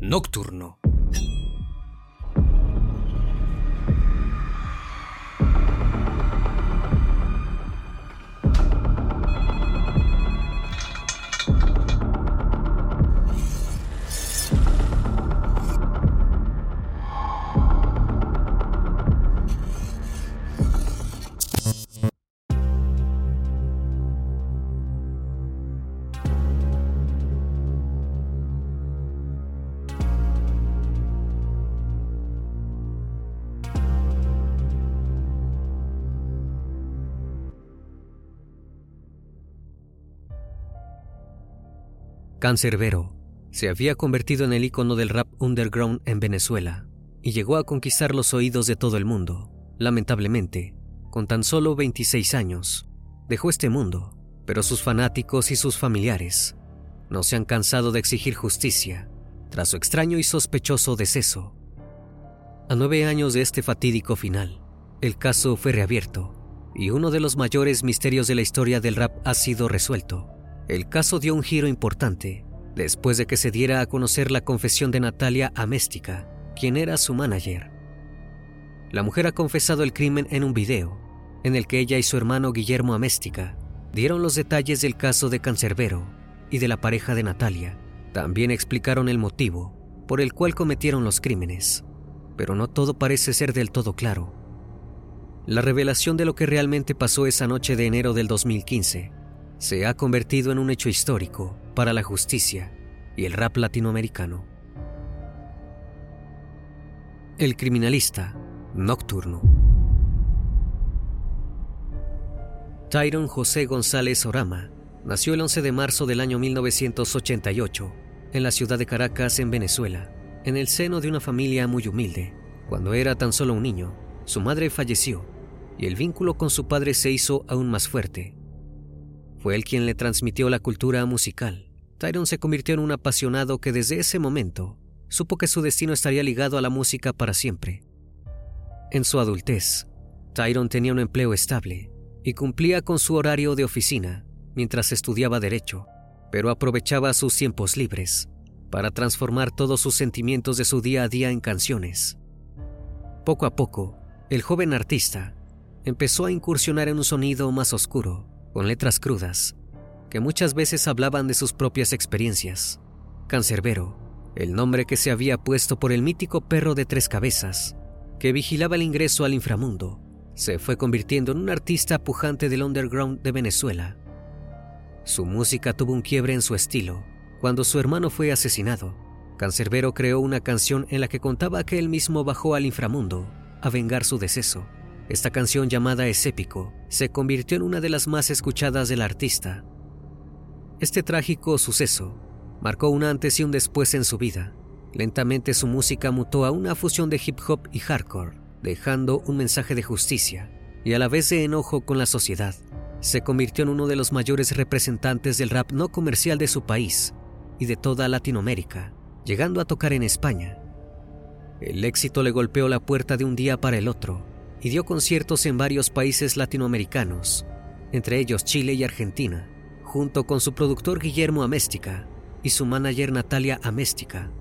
Nocturno. Cancerbero se había convertido en el icono del rap underground en Venezuela y llegó a conquistar los oídos de todo el mundo. Lamentablemente, con tan solo 26 años, dejó este mundo, pero sus fanáticos y sus familiares no se han cansado de exigir justicia tras su extraño y sospechoso deceso. A nueve años de este fatídico final, el caso fue reabierto y uno de los mayores misterios de la historia del rap ha sido resuelto. El caso dio un giro importante después de que se diera a conocer la confesión de Natalia Améstica, quien era su manager. La mujer ha confesado el crimen en un video, en el que ella y su hermano Guillermo Améstica dieron los detalles del caso de Cancerbero y de la pareja de Natalia. También explicaron el motivo por el cual cometieron los crímenes, pero no todo parece ser del todo claro. La revelación de lo que realmente pasó esa noche de enero del 2015 se ha convertido en un hecho histórico para la justicia y el rap latinoamericano. El criminalista nocturno. Tyron José González Orama nació el 11 de marzo del año 1988 en la ciudad de Caracas, en Venezuela, en el seno de una familia muy humilde. Cuando era tan solo un niño, su madre falleció y el vínculo con su padre se hizo aún más fuerte. Fue él quien le transmitió la cultura musical. Tyron se convirtió en un apasionado que desde ese momento supo que su destino estaría ligado a la música para siempre. En su adultez, Tyron tenía un empleo estable y cumplía con su horario de oficina mientras estudiaba derecho, pero aprovechaba sus tiempos libres para transformar todos sus sentimientos de su día a día en canciones. Poco a poco, el joven artista empezó a incursionar en un sonido más oscuro con letras crudas, que muchas veces hablaban de sus propias experiencias. Cancerbero, el nombre que se había puesto por el mítico perro de tres cabezas, que vigilaba el ingreso al inframundo, se fue convirtiendo en un artista pujante del underground de Venezuela. Su música tuvo un quiebre en su estilo cuando su hermano fue asesinado. Cancerbero creó una canción en la que contaba que él mismo bajó al inframundo a vengar su deceso. Esta canción llamada Es épico se convirtió en una de las más escuchadas del artista. Este trágico suceso marcó un antes y un después en su vida. Lentamente su música mutó a una fusión de hip hop y hardcore, dejando un mensaje de justicia y a la vez de enojo con la sociedad. Se convirtió en uno de los mayores representantes del rap no comercial de su país y de toda Latinoamérica, llegando a tocar en España. El éxito le golpeó la puerta de un día para el otro y dio conciertos en varios países latinoamericanos, entre ellos Chile y Argentina, junto con su productor Guillermo Améstica y su manager Natalia Améstica.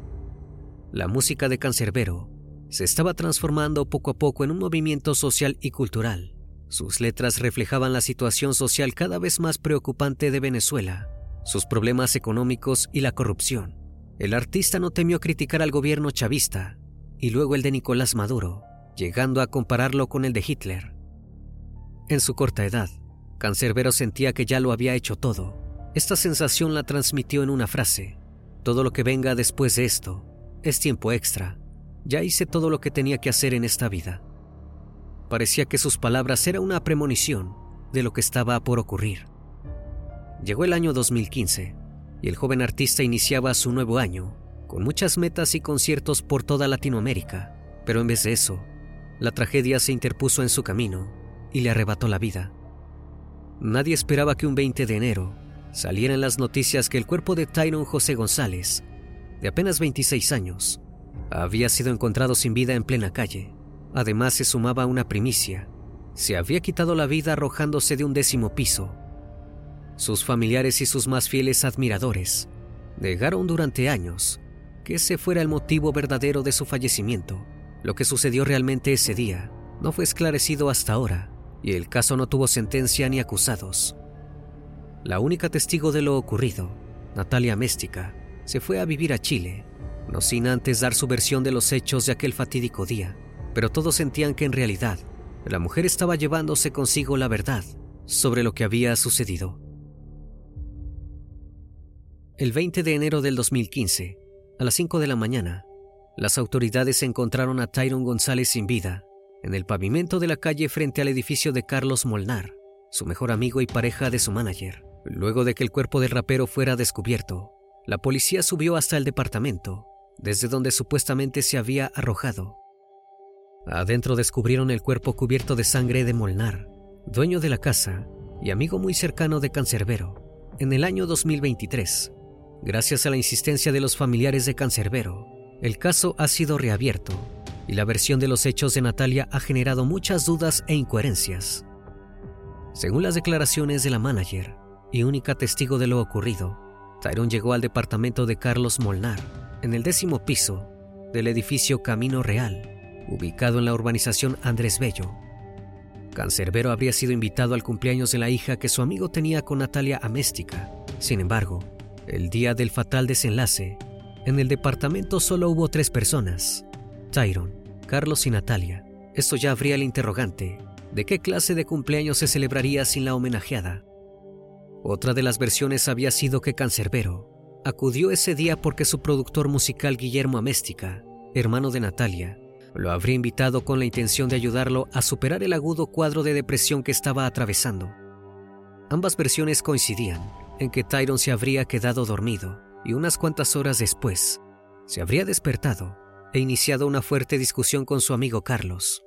La música de Cancerbero se estaba transformando poco a poco en un movimiento social y cultural. Sus letras reflejaban la situación social cada vez más preocupante de Venezuela, sus problemas económicos y la corrupción. El artista no temió criticar al gobierno chavista y luego el de Nicolás Maduro, llegando a compararlo con el de Hitler. En su corta edad, Cancerbero sentía que ya lo había hecho todo. Esta sensación la transmitió en una frase. Todo lo que venga después de esto es tiempo extra. Ya hice todo lo que tenía que hacer en esta vida. Parecía que sus palabras eran una premonición de lo que estaba por ocurrir. Llegó el año 2015 y el joven artista iniciaba su nuevo año con muchas metas y conciertos por toda Latinoamérica, pero en vez de eso, la tragedia se interpuso en su camino y le arrebató la vida. Nadie esperaba que un 20 de enero salieran las noticias que el cuerpo de Tyron José González, de apenas 26 años, había sido encontrado sin vida en plena calle. Además se sumaba una primicia. Se había quitado la vida arrojándose de un décimo piso. Sus familiares y sus más fieles admiradores negaron durante años que ese fuera el motivo verdadero de su fallecimiento. Lo que sucedió realmente ese día no fue esclarecido hasta ahora y el caso no tuvo sentencia ni acusados. La única testigo de lo ocurrido, Natalia Méstica, se fue a vivir a Chile, no sin antes dar su versión de los hechos de aquel fatídico día, pero todos sentían que en realidad la mujer estaba llevándose consigo la verdad sobre lo que había sucedido. El 20 de enero del 2015, a las 5 de la mañana, las autoridades encontraron a Tyron González sin vida en el pavimento de la calle frente al edificio de Carlos Molnar, su mejor amigo y pareja de su manager. Luego de que el cuerpo del rapero fuera descubierto, la policía subió hasta el departamento, desde donde supuestamente se había arrojado. Adentro descubrieron el cuerpo cubierto de sangre de Molnar, dueño de la casa y amigo muy cercano de Cancerbero. En el año 2023, gracias a la insistencia de los familiares de Cancerbero, el caso ha sido reabierto y la versión de los hechos de Natalia ha generado muchas dudas e incoherencias. Según las declaraciones de la manager y única testigo de lo ocurrido, Tyrone llegó al departamento de Carlos Molnar, en el décimo piso del edificio Camino Real, ubicado en la urbanización Andrés Bello. Cancerbero habría sido invitado al cumpleaños de la hija que su amigo tenía con Natalia Améstica. Sin embargo, el día del fatal desenlace, en el departamento solo hubo tres personas, Tyron, Carlos y Natalia. Esto ya habría el interrogante de qué clase de cumpleaños se celebraría sin la homenajeada. Otra de las versiones había sido que Cancerbero acudió ese día porque su productor musical Guillermo Améstica, hermano de Natalia, lo habría invitado con la intención de ayudarlo a superar el agudo cuadro de depresión que estaba atravesando. Ambas versiones coincidían en que Tyron se habría quedado dormido y unas cuantas horas después se habría despertado e iniciado una fuerte discusión con su amigo Carlos.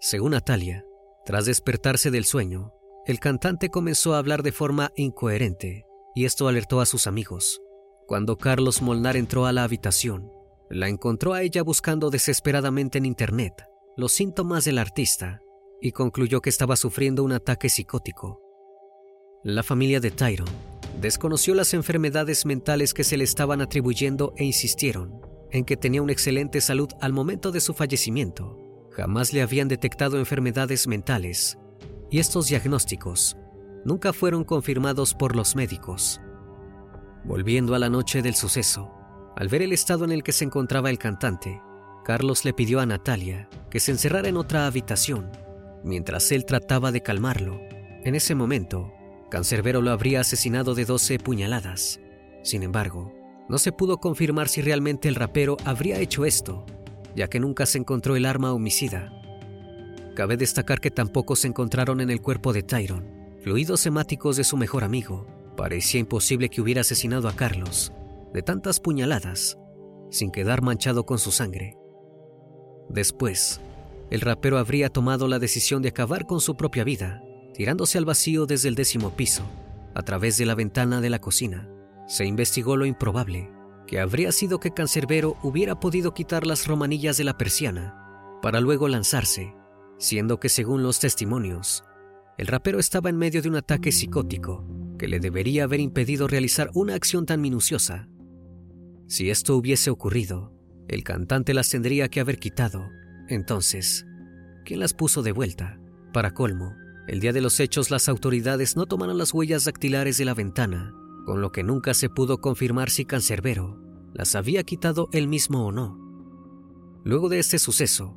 Según Natalia, tras despertarse del sueño, el cantante comenzó a hablar de forma incoherente y esto alertó a sus amigos. Cuando Carlos Molnar entró a la habitación, la encontró a ella buscando desesperadamente en Internet los síntomas del artista y concluyó que estaba sufriendo un ataque psicótico. La familia de Tyron desconoció las enfermedades mentales que se le estaban atribuyendo e insistieron en que tenía una excelente salud al momento de su fallecimiento. Jamás le habían detectado enfermedades mentales y estos diagnósticos nunca fueron confirmados por los médicos. Volviendo a la noche del suceso, al ver el estado en el que se encontraba el cantante, Carlos le pidió a Natalia que se encerrara en otra habitación, mientras él trataba de calmarlo. En ese momento, Cancerbero lo habría asesinado de 12 puñaladas. Sin embargo, no se pudo confirmar si realmente el rapero habría hecho esto, ya que nunca se encontró el arma homicida. Cabe destacar que tampoco se encontraron en el cuerpo de Tyron fluidos hemáticos de su mejor amigo. Parecía imposible que hubiera asesinado a Carlos de tantas puñaladas sin quedar manchado con su sangre. Después, el rapero habría tomado la decisión de acabar con su propia vida, tirándose al vacío desde el décimo piso, a través de la ventana de la cocina se investigó lo improbable, que habría sido que Cancerbero hubiera podido quitar las romanillas de la persiana para luego lanzarse, siendo que según los testimonios, el rapero estaba en medio de un ataque psicótico que le debería haber impedido realizar una acción tan minuciosa. Si esto hubiese ocurrido, el cantante las tendría que haber quitado. Entonces, ¿quién las puso de vuelta? Para colmo, el día de los hechos las autoridades no tomaron las huellas dactilares de la ventana, con lo que nunca se pudo confirmar si Cancerbero las había quitado él mismo o no. Luego de este suceso,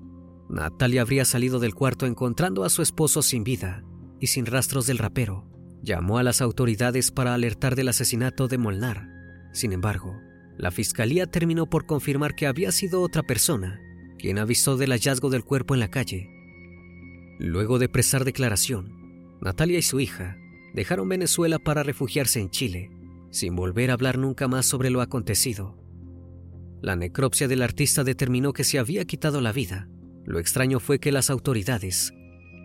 Natalia habría salido del cuarto encontrando a su esposo sin vida y sin rastros del rapero. Llamó a las autoridades para alertar del asesinato de Molnar. Sin embargo, la fiscalía terminó por confirmar que había sido otra persona quien avisó del hallazgo del cuerpo en la calle. Luego de prestar declaración, Natalia y su hija dejaron Venezuela para refugiarse en Chile, sin volver a hablar nunca más sobre lo acontecido. La necropsia del artista determinó que se había quitado la vida. Lo extraño fue que las autoridades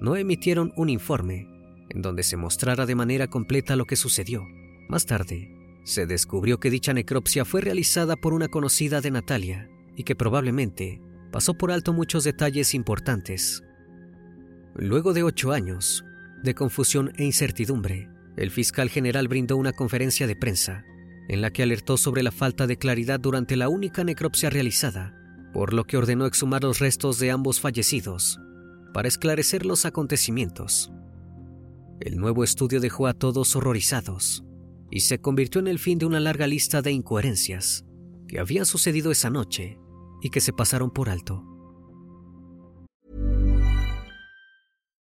no emitieron un informe en donde se mostrara de manera completa lo que sucedió. Más tarde, se descubrió que dicha necropsia fue realizada por una conocida de Natalia y que probablemente pasó por alto muchos detalles importantes. Luego de ocho años de confusión e incertidumbre, el fiscal general brindó una conferencia de prensa en la que alertó sobre la falta de claridad durante la única necropsia realizada, por lo que ordenó exhumar los restos de ambos fallecidos para esclarecer los acontecimientos. El nuevo estudio dejó a todos horrorizados y se convirtió en el fin de una larga lista de incoherencias que habían sucedido esa noche y que se pasaron por alto.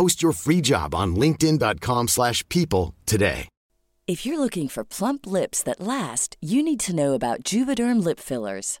Post your free job on linkedin.com/people slash people today. If you're looking for plump lips that last, you need to know about Juvederm lip fillers.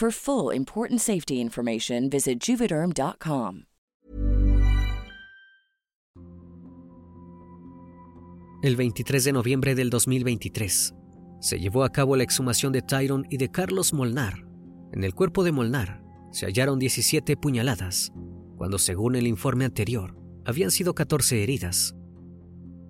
For full important safety information, visit juvederm.com. El 23 de noviembre del 2023 se llevó a cabo la exhumación de Tyron y de Carlos Molnar. En el cuerpo de Molnar se hallaron 17 puñaladas, cuando según el informe anterior habían sido 14 heridas.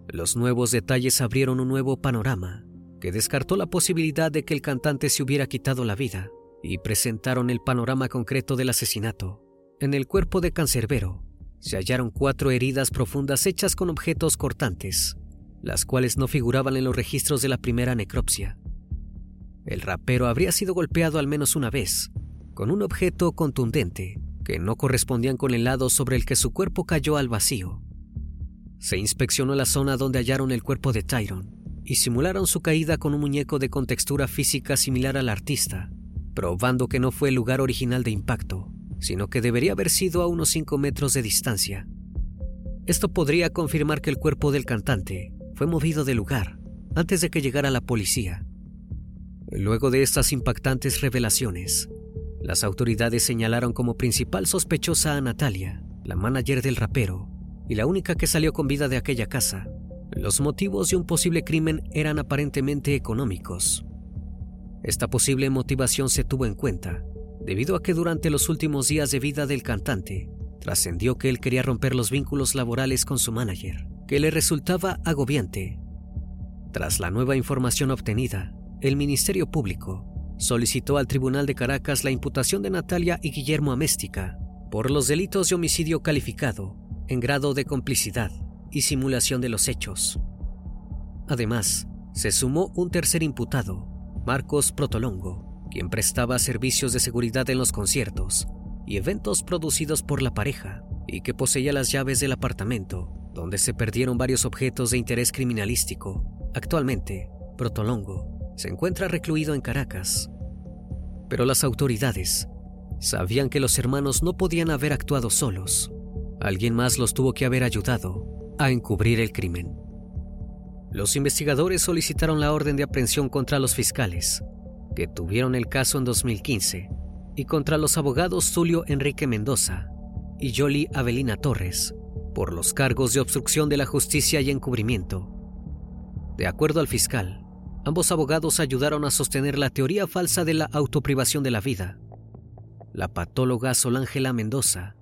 Los nuevos detalles abrieron un nuevo panorama que descartó la posibilidad de que el cantante se hubiera quitado la vida y presentaron el panorama concreto del asesinato. En el cuerpo de Cancerbero se hallaron cuatro heridas profundas hechas con objetos cortantes, las cuales no figuraban en los registros de la primera necropsia. El rapero habría sido golpeado al menos una vez, con un objeto contundente que no correspondían con el lado sobre el que su cuerpo cayó al vacío. Se inspeccionó la zona donde hallaron el cuerpo de Tyron y simularon su caída con un muñeco de contextura física similar al artista, probando que no fue el lugar original de impacto, sino que debería haber sido a unos 5 metros de distancia. Esto podría confirmar que el cuerpo del cantante fue movido del lugar antes de que llegara la policía. Luego de estas impactantes revelaciones, las autoridades señalaron como principal sospechosa a Natalia, la manager del rapero, y la única que salió con vida de aquella casa. Los motivos de un posible crimen eran aparentemente económicos. Esta posible motivación se tuvo en cuenta debido a que durante los últimos días de vida del cantante trascendió que él quería romper los vínculos laborales con su manager, que le resultaba agobiante. Tras la nueva información obtenida, el Ministerio Público solicitó al Tribunal de Caracas la imputación de Natalia y Guillermo Améstica por los delitos de homicidio calificado en grado de complicidad y simulación de los hechos. Además, se sumó un tercer imputado, Marcos Protolongo, quien prestaba servicios de seguridad en los conciertos y eventos producidos por la pareja y que poseía las llaves del apartamento donde se perdieron varios objetos de interés criminalístico. Actualmente, Protolongo se encuentra recluido en Caracas. Pero las autoridades sabían que los hermanos no podían haber actuado solos. Alguien más los tuvo que haber ayudado a encubrir el crimen. Los investigadores solicitaron la orden de aprehensión contra los fiscales, que tuvieron el caso en 2015, y contra los abogados Julio Enrique Mendoza y Yoli Avelina Torres, por los cargos de obstrucción de la justicia y encubrimiento. De acuerdo al fiscal, ambos abogados ayudaron a sostener la teoría falsa de la autoprivación de la vida. La patóloga Solángela Mendoza,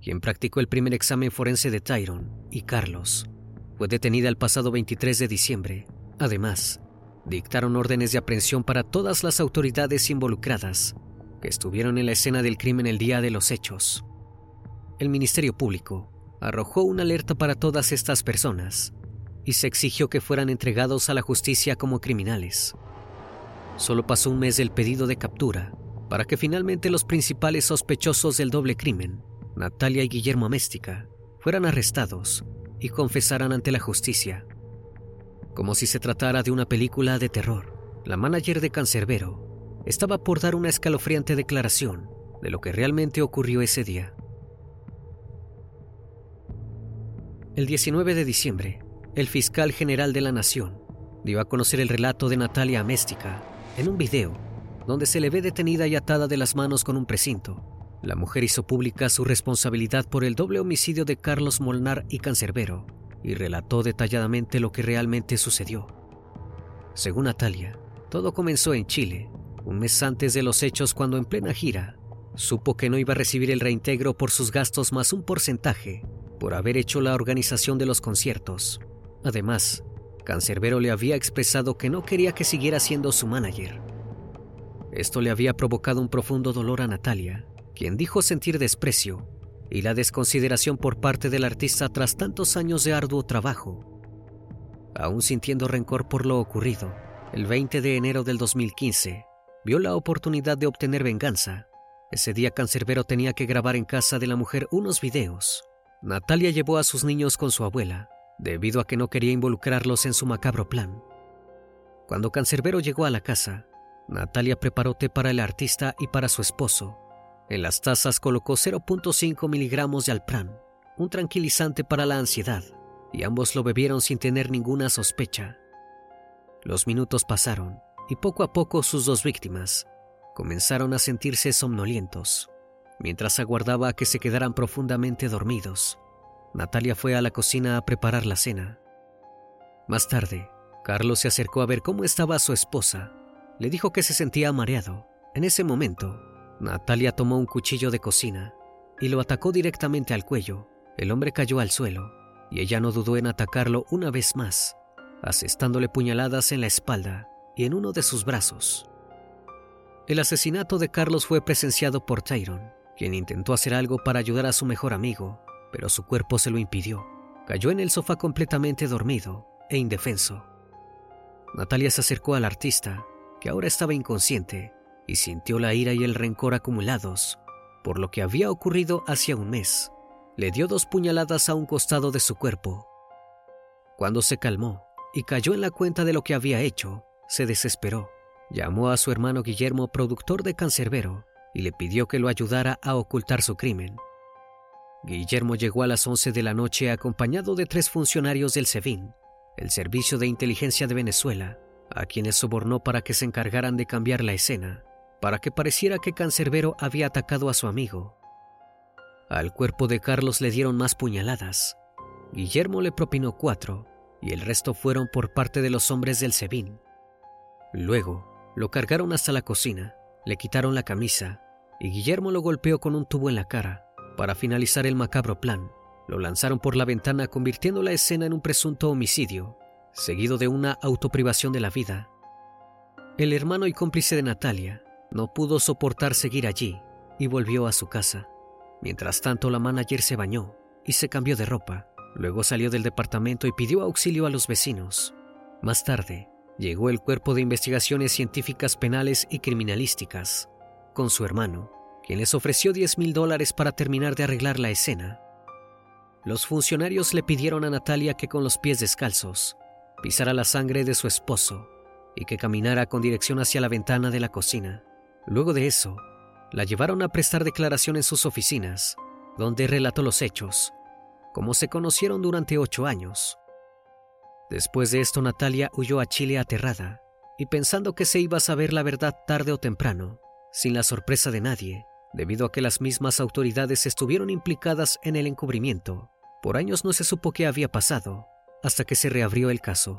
quien practicó el primer examen forense de Tyron, y Carlos, fue detenida el pasado 23 de diciembre. Además, dictaron órdenes de aprehensión para todas las autoridades involucradas que estuvieron en la escena del crimen el día de los hechos. El Ministerio Público arrojó una alerta para todas estas personas y se exigió que fueran entregados a la justicia como criminales. Solo pasó un mes del pedido de captura para que finalmente los principales sospechosos del doble crimen, Natalia y Guillermo Améstica, fueran arrestados y confesaran ante la justicia. Como si se tratara de una película de terror, la manager de Cancerbero estaba por dar una escalofriante declaración de lo que realmente ocurrió ese día. El 19 de diciembre, el fiscal general de la Nación dio a conocer el relato de Natalia Améstica en un video donde se le ve detenida y atada de las manos con un precinto la mujer hizo pública su responsabilidad por el doble homicidio de Carlos Molnar y Cancerbero y relató detalladamente lo que realmente sucedió. Según Natalia, todo comenzó en Chile, un mes antes de los hechos cuando en plena gira supo que no iba a recibir el reintegro por sus gastos más un porcentaje por haber hecho la organización de los conciertos. Además, Cancerbero le había expresado que no quería que siguiera siendo su manager. Esto le había provocado un profundo dolor a Natalia, quien dijo sentir desprecio y la desconsideración por parte del artista tras tantos años de arduo trabajo. Aún sintiendo rencor por lo ocurrido, el 20 de enero del 2015 vio la oportunidad de obtener venganza. Ese día Cancerbero tenía que grabar en casa de la mujer unos videos. Natalia llevó a sus niños con su abuela, debido a que no quería involucrarlos en su macabro plan. Cuando Cancerbero llegó a la casa, Natalia preparó té para el artista y para su esposo, en las tazas colocó 0.5 miligramos de alpran, un tranquilizante para la ansiedad, y ambos lo bebieron sin tener ninguna sospecha. Los minutos pasaron y poco a poco sus dos víctimas comenzaron a sentirse somnolientos. Mientras aguardaba a que se quedaran profundamente dormidos, Natalia fue a la cocina a preparar la cena. Más tarde, Carlos se acercó a ver cómo estaba su esposa. Le dijo que se sentía mareado. En ese momento, Natalia tomó un cuchillo de cocina y lo atacó directamente al cuello. El hombre cayó al suelo y ella no dudó en atacarlo una vez más, asestándole puñaladas en la espalda y en uno de sus brazos. El asesinato de Carlos fue presenciado por Tyron, quien intentó hacer algo para ayudar a su mejor amigo, pero su cuerpo se lo impidió. Cayó en el sofá completamente dormido e indefenso. Natalia se acercó al artista, que ahora estaba inconsciente, y sintió la ira y el rencor acumulados por lo que había ocurrido hacía un mes. Le dio dos puñaladas a un costado de su cuerpo. Cuando se calmó y cayó en la cuenta de lo que había hecho, se desesperó. Llamó a su hermano Guillermo, productor de Cancerbero, y le pidió que lo ayudara a ocultar su crimen. Guillermo llegó a las 11 de la noche acompañado de tres funcionarios del SEBIN, el Servicio de Inteligencia de Venezuela, a quienes sobornó para que se encargaran de cambiar la escena para que pareciera que Cancerbero había atacado a su amigo. Al cuerpo de Carlos le dieron más puñaladas. Guillermo le propinó cuatro y el resto fueron por parte de los hombres del Sebin. Luego lo cargaron hasta la cocina, le quitaron la camisa y Guillermo lo golpeó con un tubo en la cara. Para finalizar el macabro plan, lo lanzaron por la ventana convirtiendo la escena en un presunto homicidio, seguido de una autoprivación de la vida El hermano y cómplice de Natalia no pudo soportar seguir allí y volvió a su casa. Mientras tanto, la manager se bañó y se cambió de ropa. Luego salió del departamento y pidió auxilio a los vecinos. Más tarde, llegó el Cuerpo de Investigaciones Científicas Penales y Criminalísticas con su hermano, quien les ofreció 10 mil dólares para terminar de arreglar la escena. Los funcionarios le pidieron a Natalia que con los pies descalzos pisara la sangre de su esposo y que caminara con dirección hacia la ventana de la cocina. Luego de eso, la llevaron a prestar declaración en sus oficinas, donde relató los hechos, como se conocieron durante ocho años. Después de esto, Natalia huyó a Chile aterrada y pensando que se iba a saber la verdad tarde o temprano, sin la sorpresa de nadie, debido a que las mismas autoridades estuvieron implicadas en el encubrimiento. Por años no se supo qué había pasado, hasta que se reabrió el caso.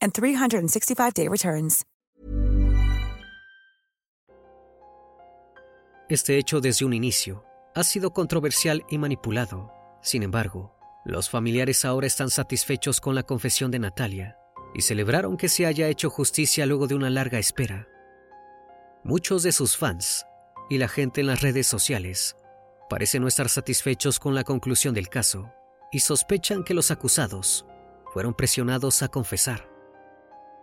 and 365-day returns. Este hecho desde un inicio ha sido controversial y manipulado. Sin embargo, los familiares ahora están satisfechos con la confesión de Natalia y celebraron que se haya hecho justicia luego de una larga espera. Muchos de sus fans y la gente en las redes sociales parecen no estar satisfechos con la conclusión del caso y sospechan que los acusados fueron presionados a confesar.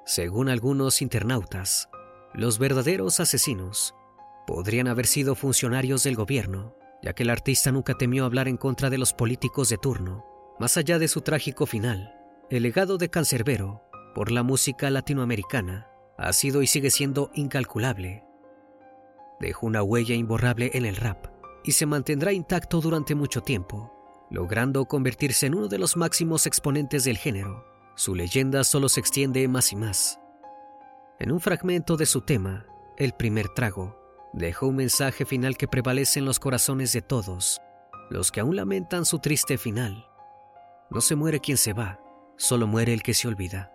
Según algunos internautas, los verdaderos asesinos podrían haber sido funcionarios del gobierno, ya que el artista nunca temió hablar en contra de los políticos de turno. Más allá de su trágico final, el legado de Cancerbero por la música latinoamericana ha sido y sigue siendo incalculable. Dejó una huella imborrable en el rap y se mantendrá intacto durante mucho tiempo, logrando convertirse en uno de los máximos exponentes del género. Su leyenda solo se extiende más y más. En un fragmento de su tema, El primer trago, dejó un mensaje final que prevalece en los corazones de todos, los que aún lamentan su triste final. No se muere quien se va, solo muere el que se olvida.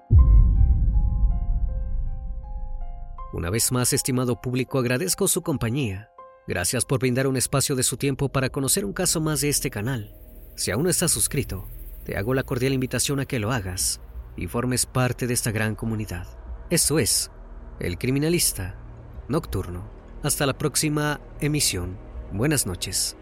Una vez más, estimado público, agradezco su compañía. Gracias por brindar un espacio de su tiempo para conocer un caso más de este canal. Si aún no estás suscrito, te hago la cordial invitación a que lo hagas y formes parte de esta gran comunidad. Eso es, El Criminalista Nocturno. Hasta la próxima emisión. Buenas noches.